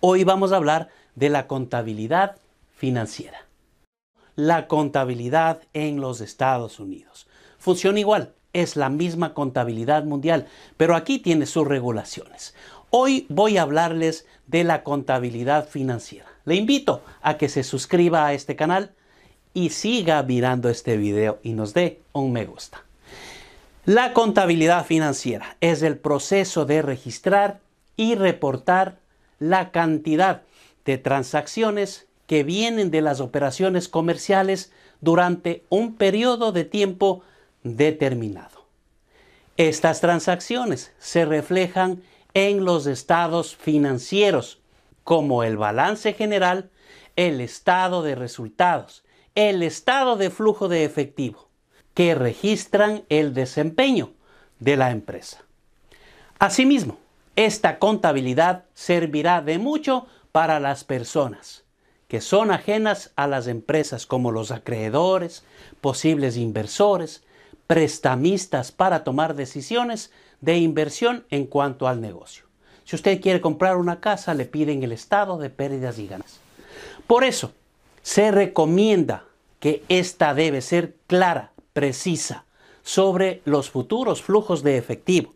Hoy vamos a hablar de la contabilidad financiera. La contabilidad en los Estados Unidos. Funciona igual, es la misma contabilidad mundial, pero aquí tiene sus regulaciones. Hoy voy a hablarles de la contabilidad financiera. Le invito a que se suscriba a este canal y siga mirando este video y nos dé un me gusta. La contabilidad financiera es el proceso de registrar y reportar la cantidad de transacciones que vienen de las operaciones comerciales durante un periodo de tiempo determinado. Estas transacciones se reflejan en los estados financieros, como el balance general, el estado de resultados, el estado de flujo de efectivo, que registran el desempeño de la empresa. Asimismo, esta contabilidad servirá de mucho para las personas que son ajenas a las empresas como los acreedores, posibles inversores, prestamistas para tomar decisiones de inversión en cuanto al negocio. Si usted quiere comprar una casa, le piden el estado de pérdidas y ganas. Por eso, se recomienda que esta debe ser clara, precisa sobre los futuros flujos de efectivo.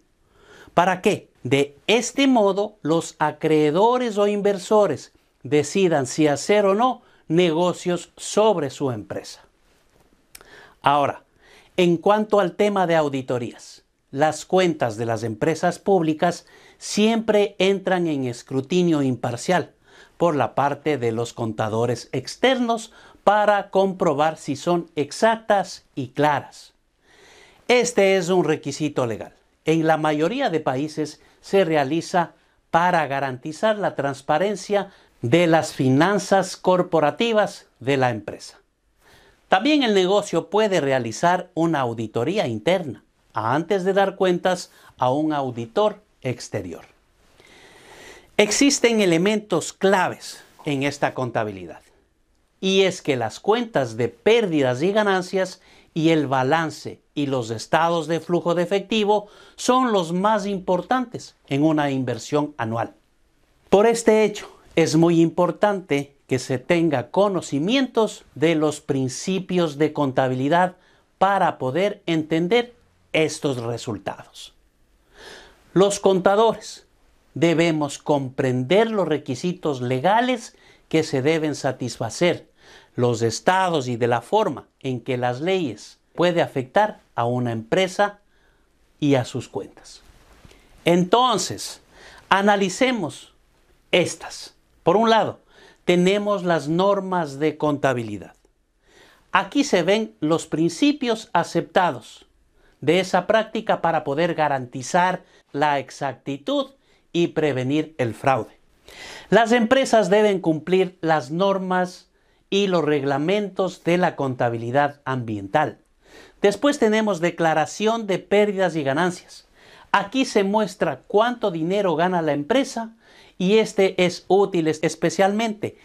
¿Para qué? De este modo, los acreedores o inversores decidan si hacer o no negocios sobre su empresa. Ahora, en cuanto al tema de auditorías, las cuentas de las empresas públicas siempre entran en escrutinio imparcial por la parte de los contadores externos para comprobar si son exactas y claras. Este es un requisito legal. En la mayoría de países se realiza para garantizar la transparencia de las finanzas corporativas de la empresa. También el negocio puede realizar una auditoría interna antes de dar cuentas a un auditor exterior. Existen elementos claves en esta contabilidad y es que las cuentas de pérdidas y ganancias y el balance y los estados de flujo de efectivo son los más importantes en una inversión anual. Por este hecho, es muy importante que se tenga conocimientos de los principios de contabilidad para poder entender estos resultados. Los contadores debemos comprender los requisitos legales que se deben satisfacer los estados y de la forma en que las leyes puede afectar a una empresa y a sus cuentas. Entonces, analicemos estas. Por un lado, tenemos las normas de contabilidad. Aquí se ven los principios aceptados de esa práctica para poder garantizar la exactitud y prevenir el fraude. Las empresas deben cumplir las normas y los reglamentos de la contabilidad ambiental. Después tenemos declaración de pérdidas y ganancias. Aquí se muestra cuánto dinero gana la empresa y este es útil especialmente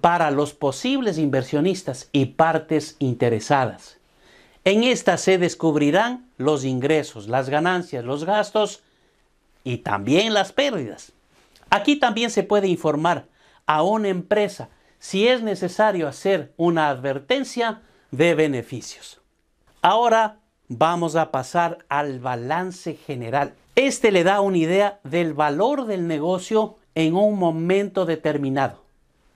para los posibles inversionistas y partes interesadas. En esta se descubrirán los ingresos, las ganancias, los gastos y también las pérdidas. Aquí también se puede informar a una empresa si es necesario hacer una advertencia de beneficios. Ahora vamos a pasar al balance general. Este le da una idea del valor del negocio en un momento determinado.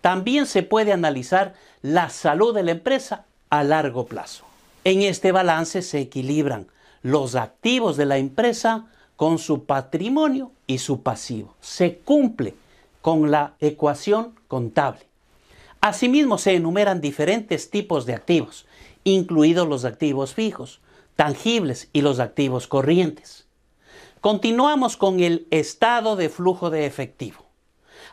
También se puede analizar la salud de la empresa a largo plazo. En este balance se equilibran los activos de la empresa con su patrimonio y su pasivo. Se cumple con la ecuación contable. Asimismo, se enumeran diferentes tipos de activos, incluidos los activos fijos, tangibles y los activos corrientes. Continuamos con el estado de flujo de efectivo.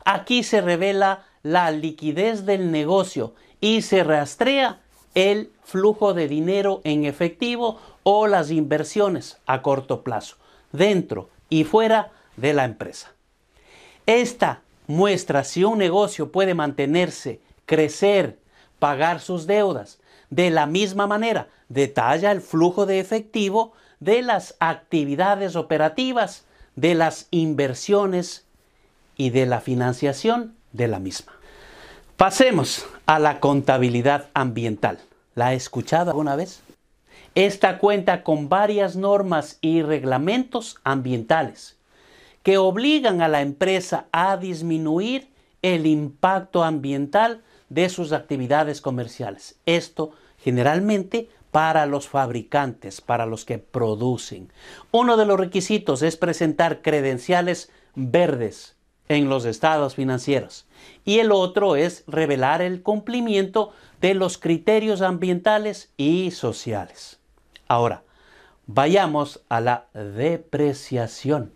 Aquí se revela la liquidez del negocio y se rastrea el flujo de dinero en efectivo o las inversiones a corto plazo, dentro y fuera de la empresa. Esta muestra si un negocio puede mantenerse, crecer, pagar sus deudas. De la misma manera, detalla el flujo de efectivo de las actividades operativas, de las inversiones y de la financiación de la misma. Pasemos a la contabilidad ambiental. ¿La ha escuchado alguna vez? Esta cuenta con varias normas y reglamentos ambientales que obligan a la empresa a disminuir el impacto ambiental de sus actividades comerciales. Esto generalmente para los fabricantes, para los que producen. Uno de los requisitos es presentar credenciales verdes en los estados financieros y el otro es revelar el cumplimiento de los criterios ambientales y sociales. Ahora, vayamos a la depreciación.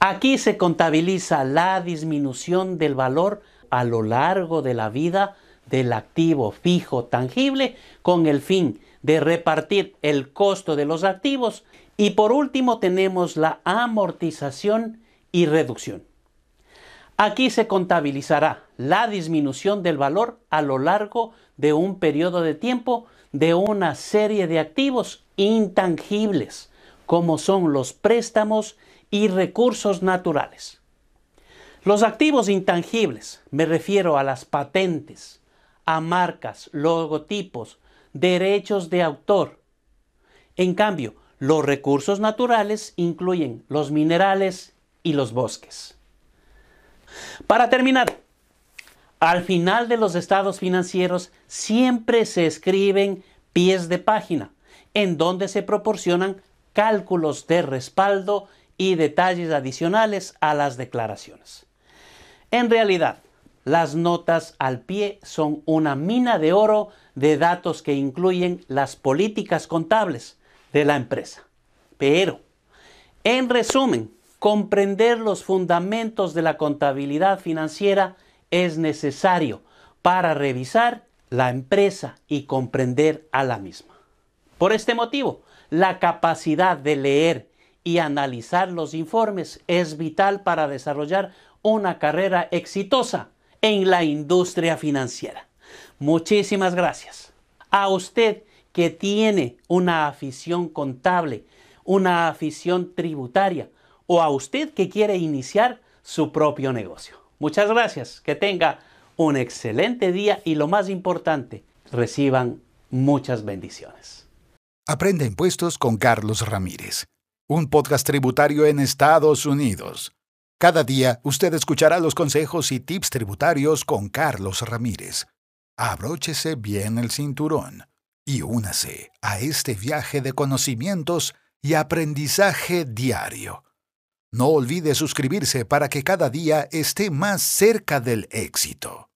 Aquí se contabiliza la disminución del valor a lo largo de la vida del activo fijo tangible con el fin de repartir el costo de los activos y por último tenemos la amortización y reducción. Aquí se contabilizará la disminución del valor a lo largo de un periodo de tiempo de una serie de activos intangibles, como son los préstamos y recursos naturales. Los activos intangibles, me refiero a las patentes, a marcas, logotipos, derechos de autor. En cambio, los recursos naturales incluyen los minerales y los bosques. Para terminar, al final de los estados financieros siempre se escriben pies de página, en donde se proporcionan cálculos de respaldo y detalles adicionales a las declaraciones. En realidad, las notas al pie son una mina de oro de datos que incluyen las políticas contables de la empresa. Pero, en resumen, comprender los fundamentos de la contabilidad financiera es necesario para revisar la empresa y comprender a la misma. Por este motivo, la capacidad de leer y analizar los informes es vital para desarrollar una carrera exitosa en la industria financiera. Muchísimas gracias. A usted que tiene una afición contable, una afición tributaria, o a usted que quiere iniciar su propio negocio. Muchas gracias, que tenga un excelente día y lo más importante, reciban muchas bendiciones. Aprende impuestos con Carlos Ramírez, un podcast tributario en Estados Unidos. Cada día usted escuchará los consejos y tips tributarios con Carlos Ramírez. Abróchese bien el cinturón y únase a este viaje de conocimientos y aprendizaje diario no olvide suscribirse para que cada día esté más cerca del éxito.